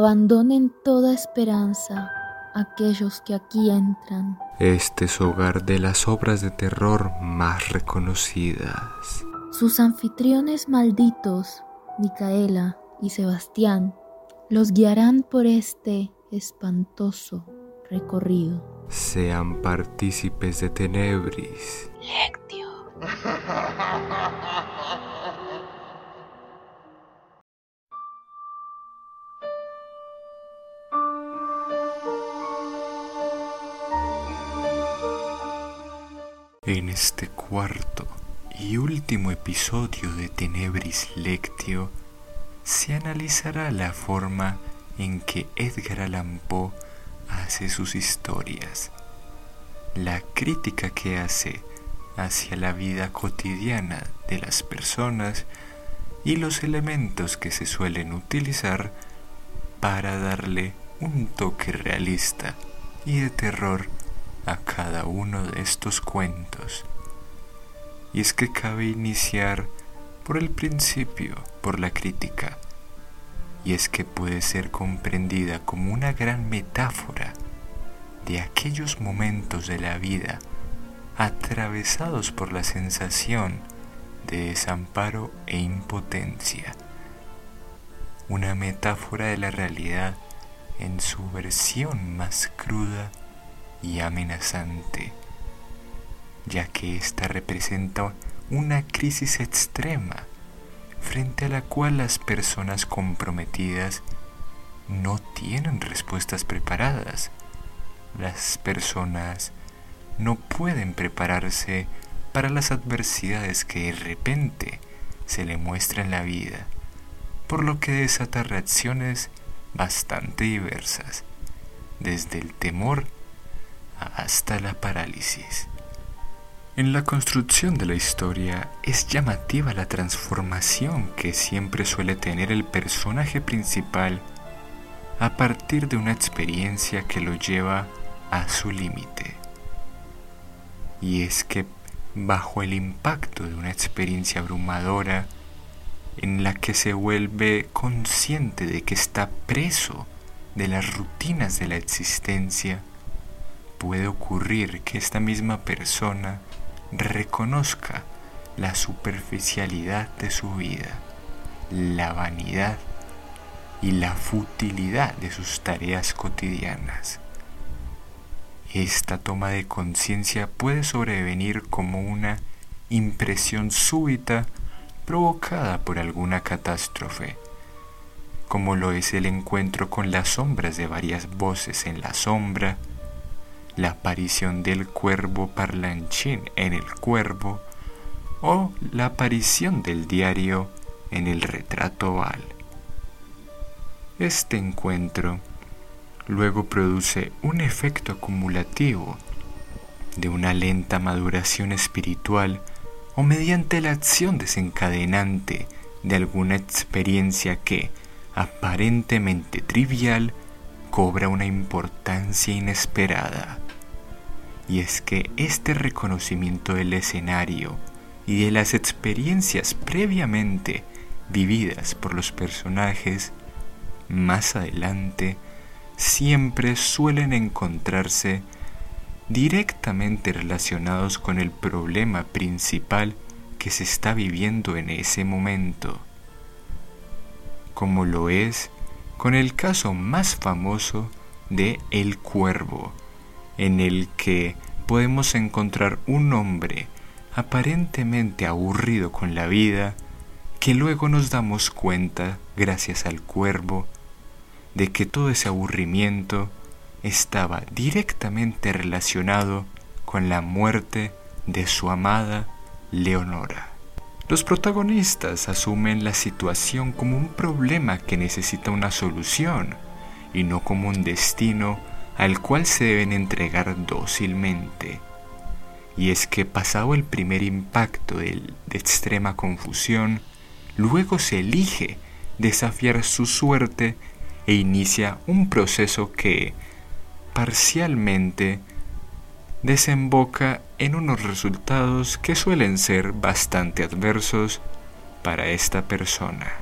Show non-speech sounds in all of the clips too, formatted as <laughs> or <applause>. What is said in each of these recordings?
abandonen toda esperanza aquellos que aquí entran. Este es hogar de las obras de terror más reconocidas. Sus anfitriones malditos, Micaela y Sebastián, los guiarán por este espantoso recorrido. Sean partícipes de Tenebris. Lectio. <laughs> este cuarto y último episodio de Tenebris Lectio se analizará la forma en que Edgar Allan Poe hace sus historias, la crítica que hace hacia la vida cotidiana de las personas y los elementos que se suelen utilizar para darle un toque realista y de terror a cada uno de estos cuentos. Y es que cabe iniciar por el principio, por la crítica, y es que puede ser comprendida como una gran metáfora de aquellos momentos de la vida atravesados por la sensación de desamparo e impotencia. Una metáfora de la realidad en su versión más cruda y amenazante, ya que ésta representa una crisis extrema frente a la cual las personas comprometidas no tienen respuestas preparadas. Las personas no pueden prepararse para las adversidades que de repente se le muestran en la vida, por lo que desata reacciones bastante diversas, desde el temor hasta la parálisis. En la construcción de la historia es llamativa la transformación que siempre suele tener el personaje principal a partir de una experiencia que lo lleva a su límite. Y es que bajo el impacto de una experiencia abrumadora en la que se vuelve consciente de que está preso de las rutinas de la existencia, puede ocurrir que esta misma persona reconozca la superficialidad de su vida, la vanidad y la futilidad de sus tareas cotidianas. Esta toma de conciencia puede sobrevenir como una impresión súbita provocada por alguna catástrofe, como lo es el encuentro con las sombras de varias voces en la sombra, la aparición del cuervo parlanchín en el cuervo o la aparición del diario en el retrato oval. Este encuentro luego produce un efecto acumulativo de una lenta maduración espiritual o mediante la acción desencadenante de alguna experiencia que, aparentemente trivial, cobra una importancia inesperada. Y es que este reconocimiento del escenario y de las experiencias previamente vividas por los personajes, más adelante, siempre suelen encontrarse directamente relacionados con el problema principal que se está viviendo en ese momento, como lo es con el caso más famoso de El Cuervo, en el que podemos encontrar un hombre aparentemente aburrido con la vida, que luego nos damos cuenta, gracias al cuervo, de que todo ese aburrimiento estaba directamente relacionado con la muerte de su amada Leonora. Los protagonistas asumen la situación como un problema que necesita una solución y no como un destino al cual se deben entregar dócilmente. Y es que pasado el primer impacto de, extrema confusión, luego se elige desafiar su suerte e inicia un proceso que, parcialmente, desemboca en unos resultados que suelen ser bastante adversos para esta persona.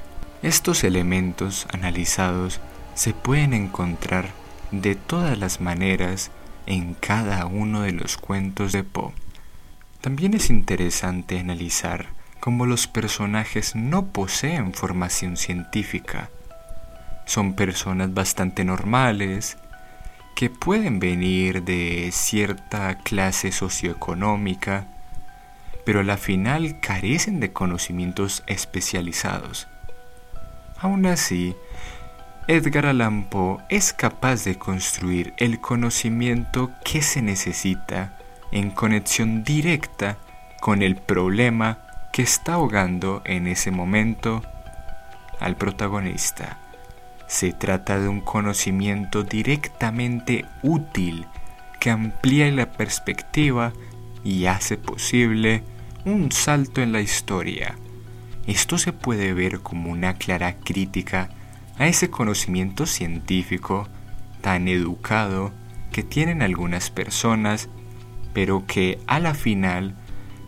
Estos elementos analizados se pueden encontrar de todas las maneras en cada uno de los cuentos de Poe. También es interesante analizar cómo los personajes no poseen formación científica. Son personas bastante normales, que pueden venir de cierta clase socioeconómica, pero a la final carecen de conocimientos especializados. Aún así, Edgar Allan Poe es capaz de construir el conocimiento que se necesita en conexión directa con el problema que está ahogando en ese momento al protagonista. Se trata de un conocimiento directamente útil que amplía la perspectiva y hace posible un salto en la historia. Esto se puede ver como una clara crítica a ese conocimiento científico tan educado que tienen algunas personas, pero que a la final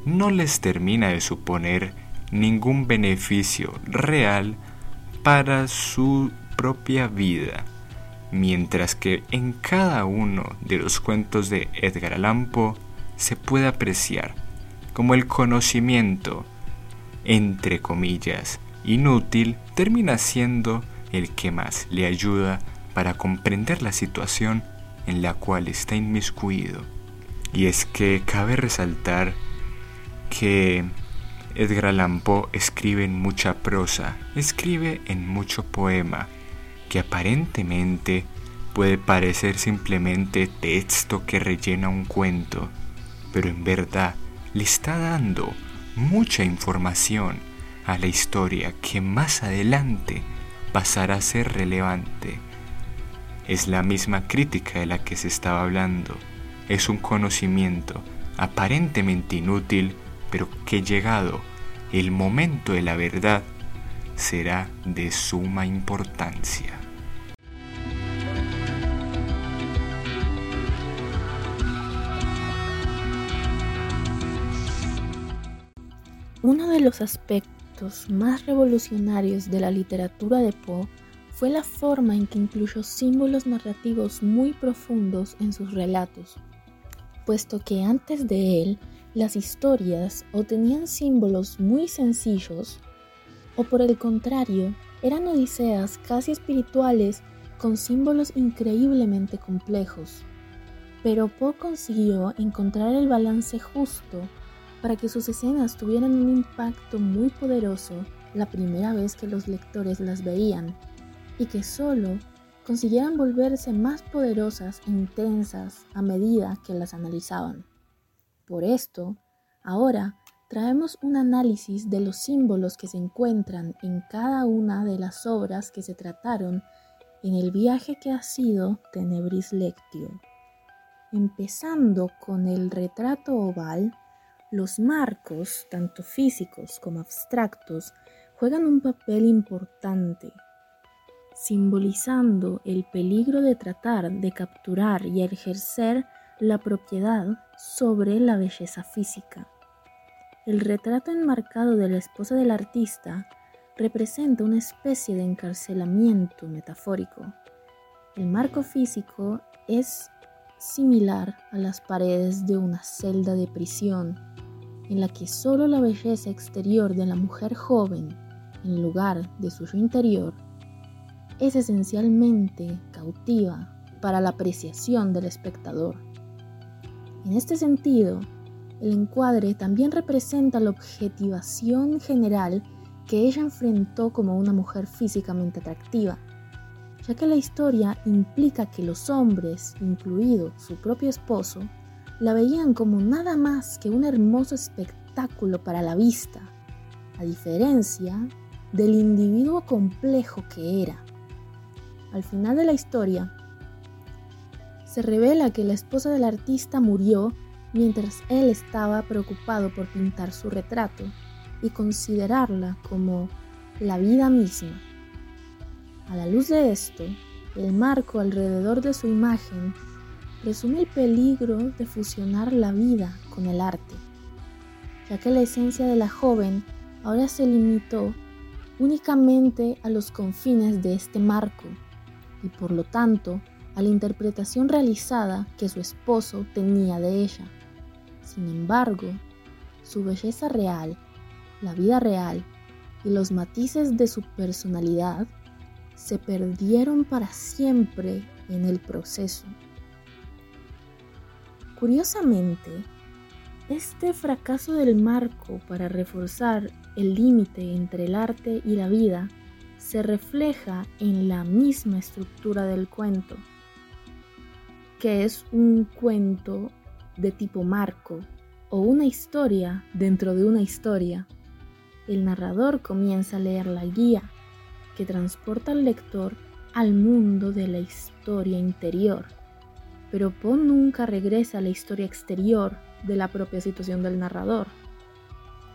no les termina de suponer ningún beneficio real para su propia vida, mientras que en cada uno de los cuentos de Edgar Allan Poe se puede apreciar como el conocimiento, entre comillas, inútil, termina siendo el que más le ayuda para comprender la situación en la cual está inmiscuido. Y es que cabe resaltar que Edgar Allan Poe escribe en mucha prosa, escribe en mucho poema, que aparentemente puede parecer simplemente texto que rellena un cuento, pero en verdad le está dando mucha información a la historia que más adelante pasará a ser relevante. Es la misma crítica de la que se estaba hablando. Es un conocimiento aparentemente inútil, pero que llegado el momento de la verdad será de suma importancia. Uno de los aspectos más revolucionarios de la literatura de Poe fue la forma en que incluyó símbolos narrativos muy profundos en sus relatos, puesto que antes de él las historias o tenían símbolos muy sencillos o por el contrario eran odiseas casi espirituales con símbolos increíblemente complejos. Pero Poe consiguió encontrar el balance justo para que sus escenas tuvieran un impacto muy poderoso la primera vez que los lectores las veían y que solo consiguieran volverse más poderosas e intensas a medida que las analizaban. Por esto, ahora traemos un análisis de los símbolos que se encuentran en cada una de las obras que se trataron en el viaje que ha sido Tenebris Lectio, empezando con el retrato oval los marcos, tanto físicos como abstractos, juegan un papel importante, simbolizando el peligro de tratar de capturar y ejercer la propiedad sobre la belleza física. El retrato enmarcado de la esposa del artista representa una especie de encarcelamiento metafórico. El marco físico es similar a las paredes de una celda de prisión en la que solo la belleza exterior de la mujer joven, en lugar de su interior, es esencialmente cautiva para la apreciación del espectador. En este sentido, el encuadre también representa la objetivación general que ella enfrentó como una mujer físicamente atractiva, ya que la historia implica que los hombres, incluido su propio esposo, la veían como nada más que un hermoso espectáculo para la vista, a diferencia del individuo complejo que era. Al final de la historia, se revela que la esposa del artista murió mientras él estaba preocupado por pintar su retrato y considerarla como la vida misma. A la luz de esto, el marco alrededor de su imagen resume el peligro de fusionar la vida con el arte, ya que la esencia de la joven ahora se limitó únicamente a los confines de este marco y por lo tanto a la interpretación realizada que su esposo tenía de ella. Sin embargo, su belleza real, la vida real y los matices de su personalidad se perdieron para siempre en el proceso. Curiosamente, este fracaso del marco para reforzar el límite entre el arte y la vida se refleja en la misma estructura del cuento, que es un cuento de tipo marco o una historia dentro de una historia. El narrador comienza a leer la guía que transporta al lector al mundo de la historia interior, pero Poe nunca regresa a la historia exterior de la propia situación del narrador.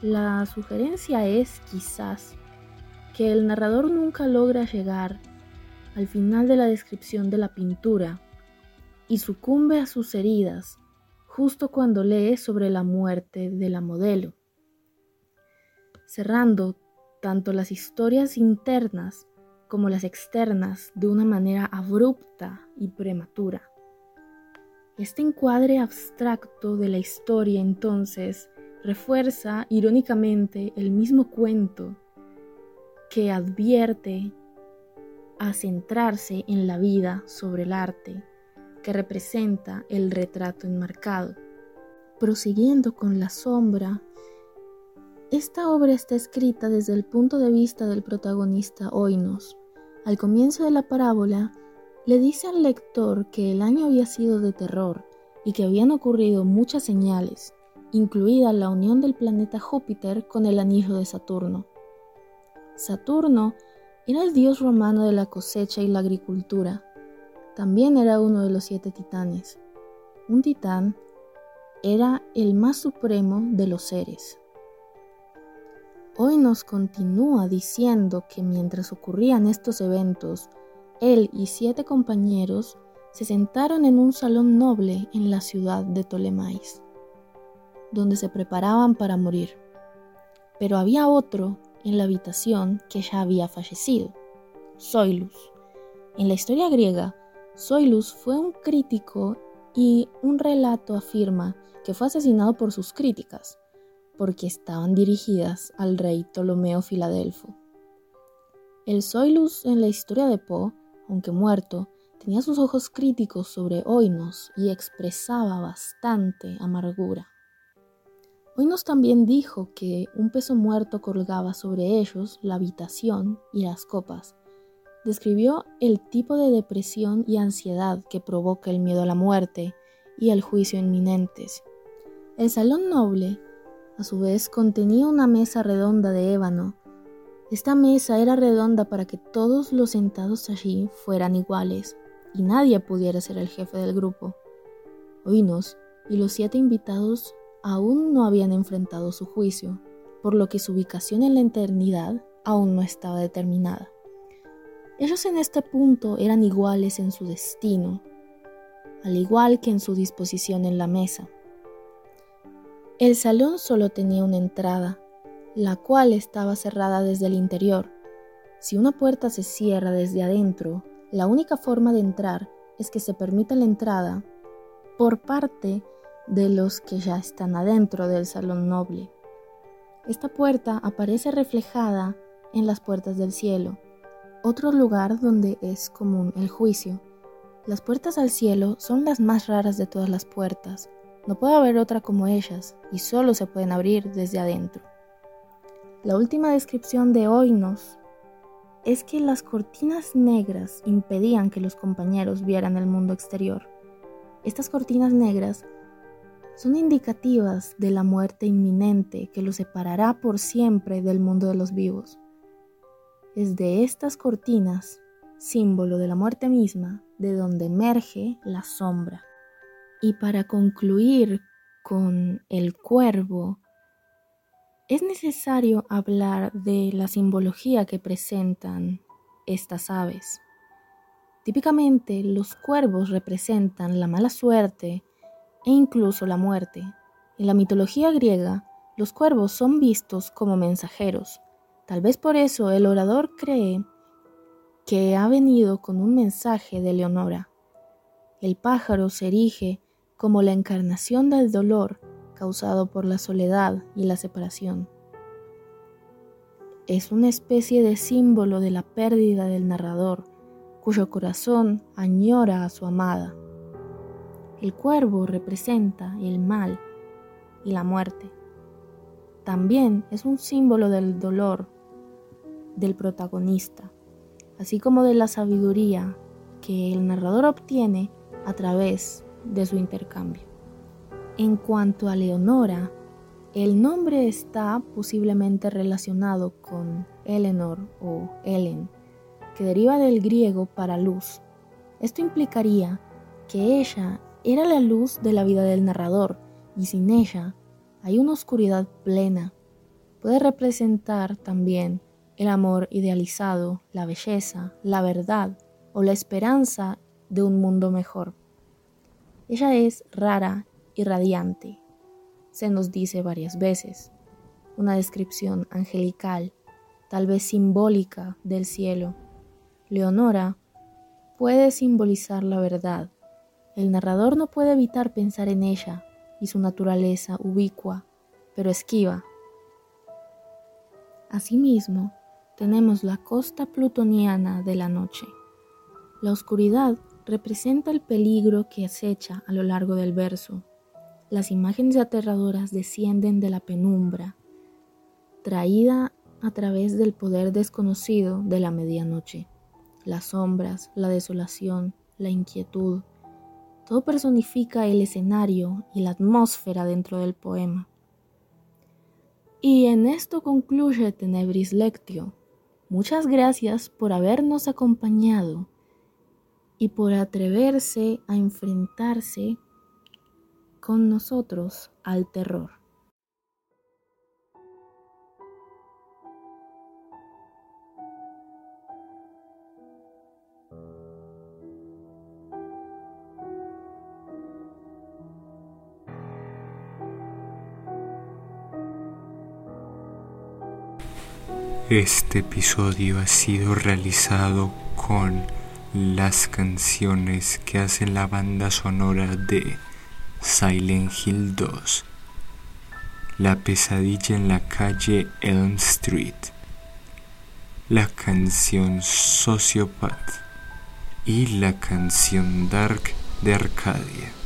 La sugerencia es quizás que el narrador nunca logra llegar al final de la descripción de la pintura y sucumbe a sus heridas justo cuando lee sobre la muerte de la modelo, cerrando tanto las historias internas como las externas de una manera abrupta y prematura. Este encuadre abstracto de la historia entonces refuerza irónicamente el mismo cuento que advierte a centrarse en la vida sobre el arte que representa el retrato enmarcado. Prosiguiendo con la sombra, esta obra está escrita desde el punto de vista del protagonista Oinos. Al comienzo de la parábola, le dice al lector que el año había sido de terror y que habían ocurrido muchas señales, incluida la unión del planeta Júpiter con el anillo de Saturno. Saturno era el dios romano de la cosecha y la agricultura, también era uno de los siete titanes. Un titán era el más supremo de los seres. Hoy nos continúa diciendo que mientras ocurrían estos eventos, él y siete compañeros se sentaron en un salón noble en la ciudad de Ptolemais, donde se preparaban para morir. Pero había otro en la habitación que ya había fallecido, Zoilus. En la historia griega, Zoilus fue un crítico y un relato afirma que fue asesinado por sus críticas, porque estaban dirigidas al rey Ptolomeo Filadelfo. El Zoilus en la historia de Poe, aunque muerto, tenía sus ojos críticos sobre Oinos y expresaba bastante amargura. Oinos también dijo que un peso muerto colgaba sobre ellos la habitación y las copas, describió el tipo de depresión y ansiedad que provoca el miedo a la muerte y al juicio inminentes. El salón noble, a su vez, contenía una mesa redonda de ébano. Esta mesa era redonda para que todos los sentados allí fueran iguales y nadie pudiera ser el jefe del grupo. Oinos y los siete invitados aún no habían enfrentado su juicio, por lo que su ubicación en la eternidad aún no estaba determinada. Ellos en este punto eran iguales en su destino, al igual que en su disposición en la mesa. El salón solo tenía una entrada, la cual estaba cerrada desde el interior. Si una puerta se cierra desde adentro, la única forma de entrar es que se permita la entrada por parte de los que ya están adentro del salón noble. Esta puerta aparece reflejada en las puertas del cielo, otro lugar donde es común el juicio. Las puertas al cielo son las más raras de todas las puertas. No puede haber otra como ellas y solo se pueden abrir desde adentro. La última descripción de Oinos es que las cortinas negras impedían que los compañeros vieran el mundo exterior. Estas cortinas negras son indicativas de la muerte inminente que los separará por siempre del mundo de los vivos. Es de estas cortinas, símbolo de la muerte misma, de donde emerge la sombra. Y para concluir con el cuervo, es necesario hablar de la simbología que presentan estas aves. Típicamente los cuervos representan la mala suerte e incluso la muerte. En la mitología griega, los cuervos son vistos como mensajeros, Tal vez por eso el orador cree que ha venido con un mensaje de Leonora. El pájaro se erige como la encarnación del dolor causado por la soledad y la separación. Es una especie de símbolo de la pérdida del narrador, cuyo corazón añora a su amada. El cuervo representa el mal y la muerte. También es un símbolo del dolor del protagonista, así como de la sabiduría que el narrador obtiene a través de su intercambio. En cuanto a Leonora, el nombre está posiblemente relacionado con Eleanor o Ellen, que deriva del griego para luz. Esto implicaría que ella era la luz de la vida del narrador y sin ella hay una oscuridad plena. Puede representar también el amor idealizado, la belleza, la verdad o la esperanza de un mundo mejor. Ella es rara y radiante, se nos dice varias veces, una descripción angelical, tal vez simbólica del cielo. Leonora puede simbolizar la verdad. El narrador no puede evitar pensar en ella y su naturaleza ubicua, pero esquiva. Asimismo, tenemos la costa plutoniana de la noche. La oscuridad representa el peligro que acecha a lo largo del verso. Las imágenes aterradoras descienden de la penumbra, traída a través del poder desconocido de la medianoche. Las sombras, la desolación, la inquietud, todo personifica el escenario y la atmósfera dentro del poema. Y en esto concluye Tenebris Lectio, Muchas gracias por habernos acompañado y por atreverse a enfrentarse con nosotros al terror. Este episodio ha sido realizado con las canciones que hacen la banda sonora de Silent Hill 2, La pesadilla en la calle Elm Street, la canción Sociopath y la canción Dark de Arcadia.